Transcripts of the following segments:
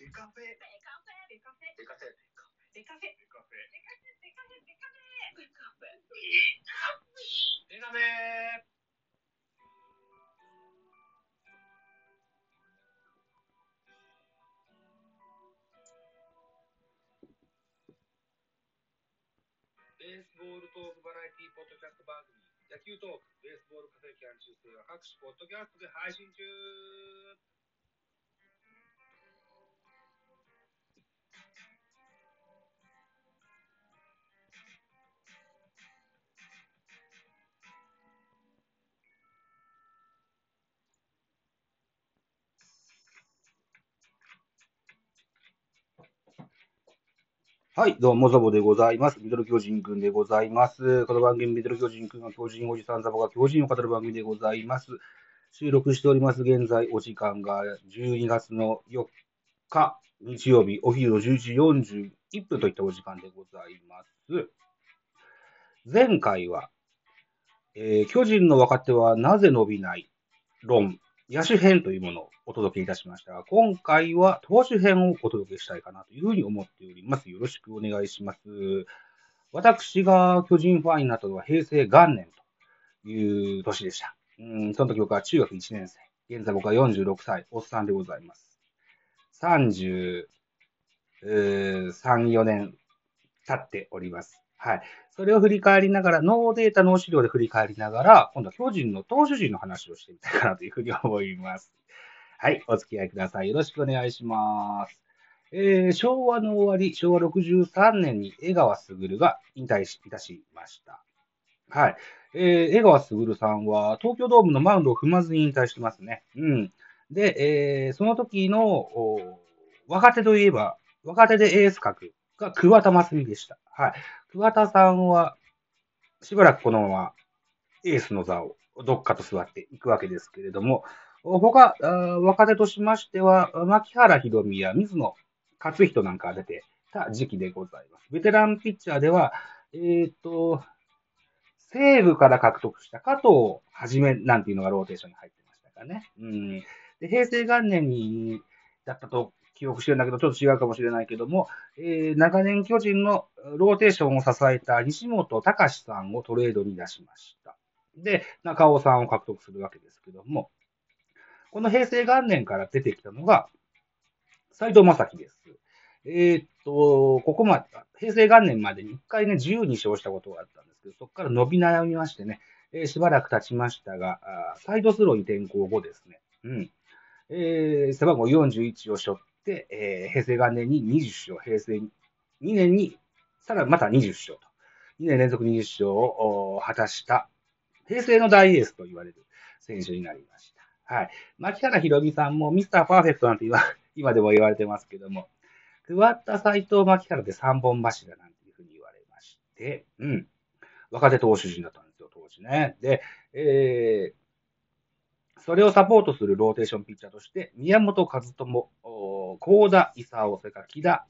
デカフェ。デカフェ、デカフェ、デカフェ。デカフェ、デデカフェ。カフェ、デカフェ、デカフェ、デカフェ。デカフェ。ベースボールトークバラエティポッドキャスト番組、野球トーク、ベースボール家庭キャン中世は各種ポッドキャストで配信中。はい、どうも、ザボでございます。ミドル巨人くんでございます。この番組、ミドル巨人くんが巨人おじさんザボが巨人を語る番組でございます。収録しております。現在、お時間が12月の4日、日曜日、お昼の11時41分といったお時間でございます。前回は、えー巨人の若手はなぜ伸びない論、野手編というものをお届けいたしましたが、今回は投手編をお届けしたいかなというふうに思っております。よろしくお願いします。私が巨人ファンになったのは平成元年という年でした。うん、その時僕は中学1年生。現在僕は46歳、おっさんでございます。33、4年経っております。はい。それを振り返りながら、ノーデータ、ノー資料で振り返りながら、今度は巨人の投手陣の話をしてみたいかなというふうに思います。はい。お付き合いください。よろしくお願いします。えー、昭和の終わり、昭和63年に江川卓が引退いたしました。はい。えー、江川卓さんは東京ドームのマウンドを踏まずに引退してますね。うん。で、えー、その時の若手といえば、若手でエース格が桑田真澄でした。はい。桑田さんは、しばらくこのままエースの座をどっかと座っていくわけですけれども、他、あ若手としましては、槙原寛己や水野雄仁なんかが出てた時期でございます。ベテランピッチャーでは、えっ、と、西武から獲得した加藤はじめなんていうのがローテーションに入ってましたかね。うん。で、平成元年に、だったと記憶してるんだけど、ちょっと違うかもしれないけども、えー長年巨人のローテーションを支えた西本聖さんをトレードに出しました。で、中尾さんを獲得するわけですけども、この平成元年から出てきたのが、斎藤正樹です。えーっと、ここまで、平成元年までに1回ね、12勝したことがあったんですけど、そこから伸び悩みましてね、えーしばらく経ちましたが、サイドスローに転向後ですね、うん。えー背番号41を背負っ、えー平成元年に20勝、平成2年にさらにまた20勝と、2年連続20勝を果たした、平成の大エースと言われる選手になりました。はい。牧原宏美さんもミスターパーフェクトなんて今 今でも言われてますけども、桑田斎藤牧原で3本柱なんていうふうに言われまして、うん。若手投手陣だったんですよ、当時ね。で、えー、それをサポートするローテーションピッチャーとして、宮本和智、お高田勲、それから木田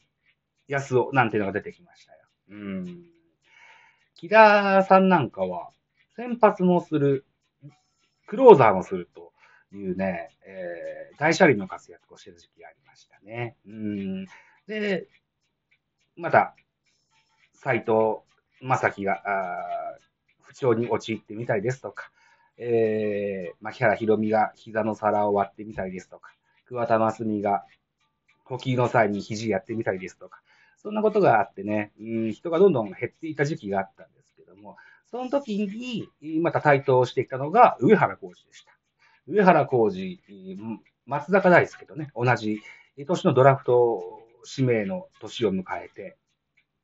康夫なんていうのが出てきましたよ。うん。木田さんなんかは、先発もする、クローザーもするというね、えー、大車輪の活躍をしてる時期がありましたね。うん。で、また、斎藤正樹が、あ不調に陥ってみたりですとか、えー、牧原宏美が膝の皿を割ってみたりですとか、桑田真澄が呼吸の際に肘やってみたりですとか、そんなことがあってね、うん、人がどんどん減っていた時期があったんですけども、その時に、また台頭してきたのが上原浩二でした。上原浩二、松坂大輔とね、同じ年のドラフト指名の年を迎えて、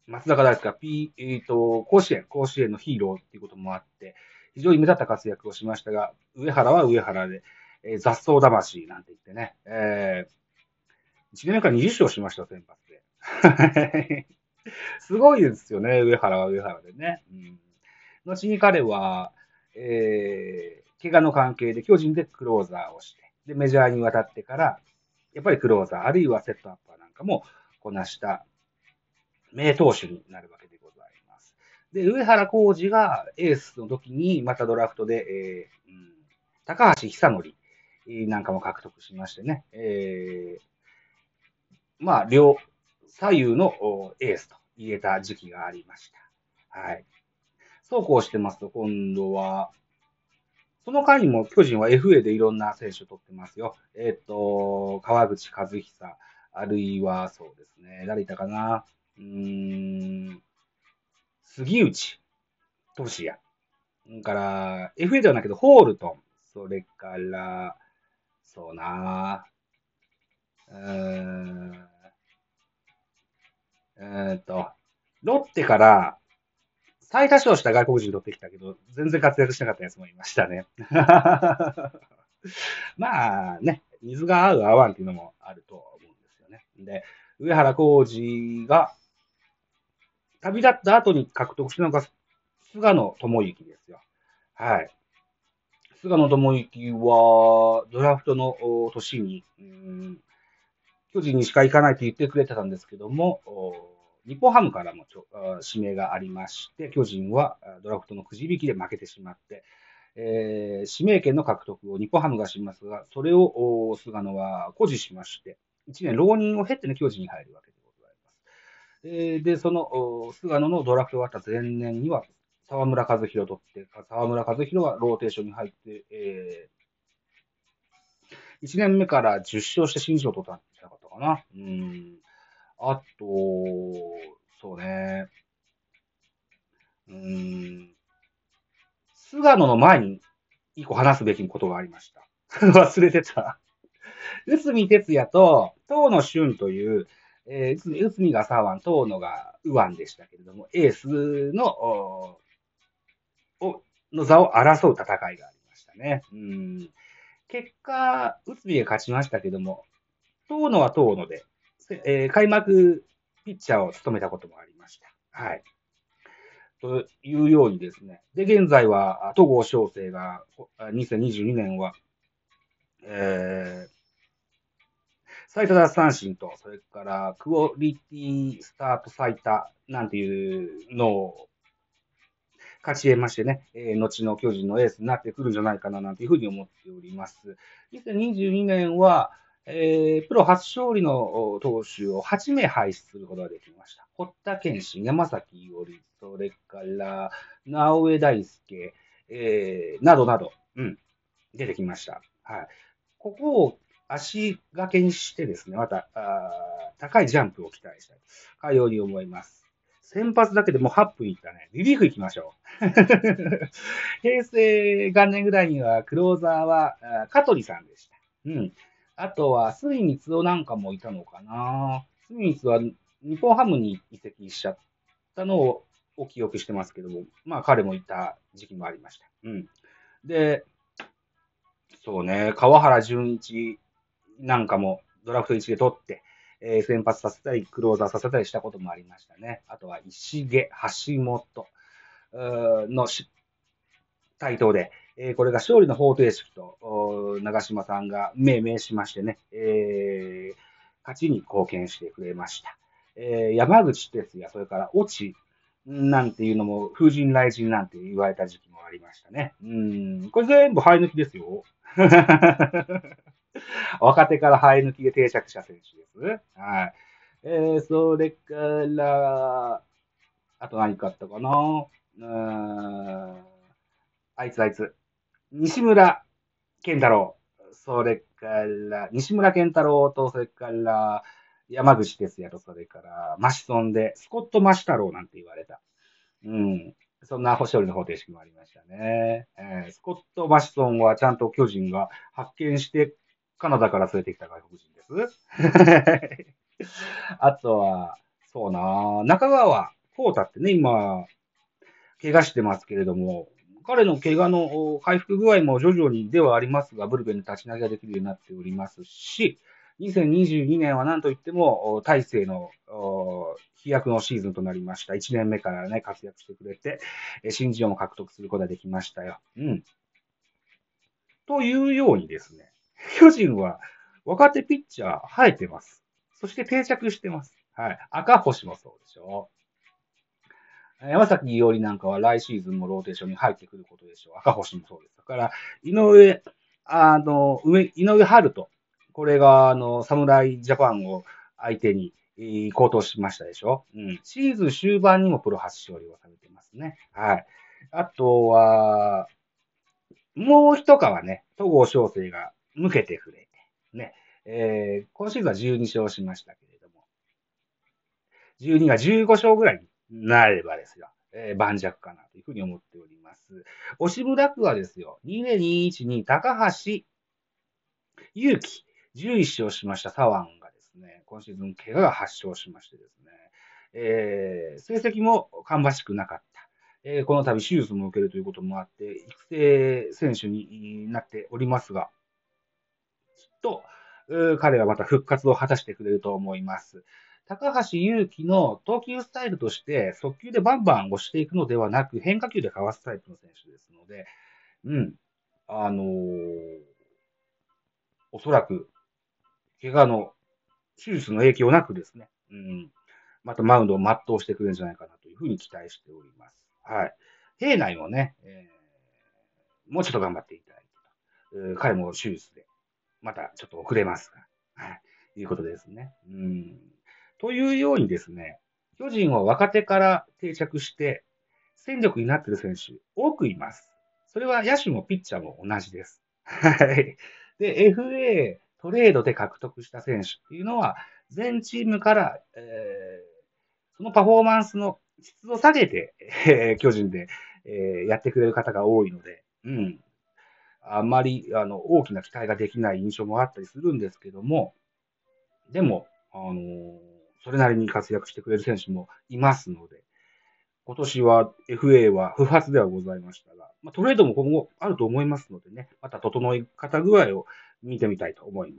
松坂大輔が P、えっ、と、甲子園、甲子園のヒーローっていうこともあって、非常に目立った活躍をしましたが、上原は上原で、えー雑草魂なんて言ってね、えー、1年間20勝しました、先発で。すごいですよね、上原は上原でね。うん、後に彼は、えー、怪我の関係で巨人でクローザーをして、で、メジャーに渡ってから、やっぱりクローザー、あるいはセットアッパーなんかもこなした名投手になるわけで。上原浩二がエースの時に、またドラフトで、えー、高橋久則なんかも獲得しましてね、えーまあ、両、左右のエースと言えた時期がありました。はい。そうこうしてますと、今度は、その間にも巨人は FA でいろんな選手を取ってますよ。えっ、と、川口和久、あるいはそうですね、誰いたかなうーん、杉内俊也。それから、FA ではないけど、ホールトン。それから、そうなうーん、えーっと、ロッテから、最多勝した外国人取ってきたけど、全然活躍しなかったやつもいましたね。まあね、水が合う合わんっていうのもあると思うんですよね。で、上原浩二が旅立った後に獲得したのが菅野智之ですよ。はい。菅野智之は、ドラフトの年に、巨人にしか行かないと言ってくれてたんですけども、日本ハムからも指名がありまして、巨人はドラフトのくじ引きで負けてしまって、えー指名権の獲得を日本ハムがしますが、それを菅野は誇示しまして、1年浪人を経ってね、巨人に入るわけです。えーで、その菅野のドラフトがあった前年には、沢村和弘取って、沢村和弘がローテーションに入って、え1年目から10勝して新人を取ったんじゃなかったかな。うん。あと、そうね。うん。菅野の前に一個話すべきことがありました。忘れてた。内海哲也と東野俊という、えー、内海が左腕、東野が右腕でしたけれども、エースの、おの座を争う戦いがありましたね。うん結果、内海が勝ちましたけども、東野は東野で、えー開幕ピッチャーを務めたこともありました。はい。というようにですね。で、現在は、戸郷翔征が、2022年は、えー最多奪三振と、それからクオリティスタート最多なんていうのを勝ち得ましてね、えー後の巨人のエースになってくるんじゃないかななんていうふうに思っております。2022年は、えープロ初勝利の投手を8名輩出することができました。堀田健信、山崎伊織、それから、直江大輔、えーなどなど、うん、出てきました。はい。ここを足掛けにしてですね、また、あ高いジャンプを期待したい。かように思います。先発だけでもう8分いったね。リリーフ行きましょう。平成元年ぐらいには、クローザーは、あー香取さんでした。うん。あとは、杉光夫なんかもいたのかな。杉光は日本ハムに移籍しちゃったのをお記憶してますけども、まあ彼もいた時期もありました。うん。で、そうね、川原純一なんかもドラフト1で取って、えー先発させたり、クローザーさせたりしたこともありましたね。あとは石毛、橋本うのし台頭で、えーこれが勝利の方程式と、長嶋さんが命名しましてね、えー勝ちに貢献してくれました。えー山口哲也、それから越智なんていうのも、風神雷神なんて言われた時期もありましたね。うん、これ全部生え抜きですよ。若手から生え抜きで定着した選手です。はい。えー、それから、あと何かあったかな？うんあいつあいつ。西村健太郎。それから、西村健太郎と、それから、山口哲也と、それから、マシソンで、スコット・マシ太郎なんて言われた。うん。そんな星折の方程式もありましたね。えースコット・マシソンはちゃんと巨人が発見して、カナダから連れてきた外国人です。あとは、そうな中川幸太ってね、今、怪我してますけれども、彼の怪我のお回復具合も徐々にではありますが、ブルペンで立ち投げができるようになっておりますし、2022年は何といっても、お大勢のお飛躍のシーズンとなりました。1年目からね、活躍してくれて、え新人王も獲得することができましたよ。うん。というようにですね、巨人は若手ピッチャー生えてます。そして定着してます。はい。赤星もそうでしょう山崎伊織なんかは来シーズンもローテーションに入ってくることでしょう。赤星もそうです。だから、井上、あの、上、井上春人。これが、あの、侍ジャパンを相手に、えー高騰しましたでしょうん。シーズン終盤にもプロ初勝利を収めてますね。はい。あとは、もう一皮ね、戸郷翔征が抜けてくれ。て、ね。えー今シーズンは12勝しましたけれども、12が15勝ぐらいになればですよ、えー盤石かなというふうに思っております。押村区はですよ、2021に高橋祐希、11勝しました。左腕がですね、今シーズン怪我が発症しましてですね、えー成績も芳しくなかった。えーこの度手術も受けるということもあって、育成選手になっておりますが、と、彼はまた復活を果たしてくれると思います。高橋祐希の投球スタイルとして、速球でバンバン押していくのではなく、変化球でかわすタイプの選手ですので、うん。あのーおそらく、怪我の手術の影響なくですね、うん。またマウンドを全うしてくれるんじゃないかなというふうに期待しております。はい。平内もね、えーもうちょっと頑張っていただいて、えー彼も手術で、またちょっと遅れます、はい。いうことですね。うん。というようにですね、巨人は若手から定着して、戦力になっている選手、多くいます。それは野手もピッチャーも同じです。はい。で、FA トレードで獲得した選手っていうのは、全チームから、えーそのパフォーマンスの質を下げて、えー巨人で、えーやってくれる方が多いので、うん。あんまり、あの、大きな期待ができない印象もあったりするんですけども、でも、あのそれなりに活躍してくれる選手もいますので、今年は FA は不発ではございましたが、まあ、トレードも今後あると思いますのでね、また整い方具合を見てみたいと思います。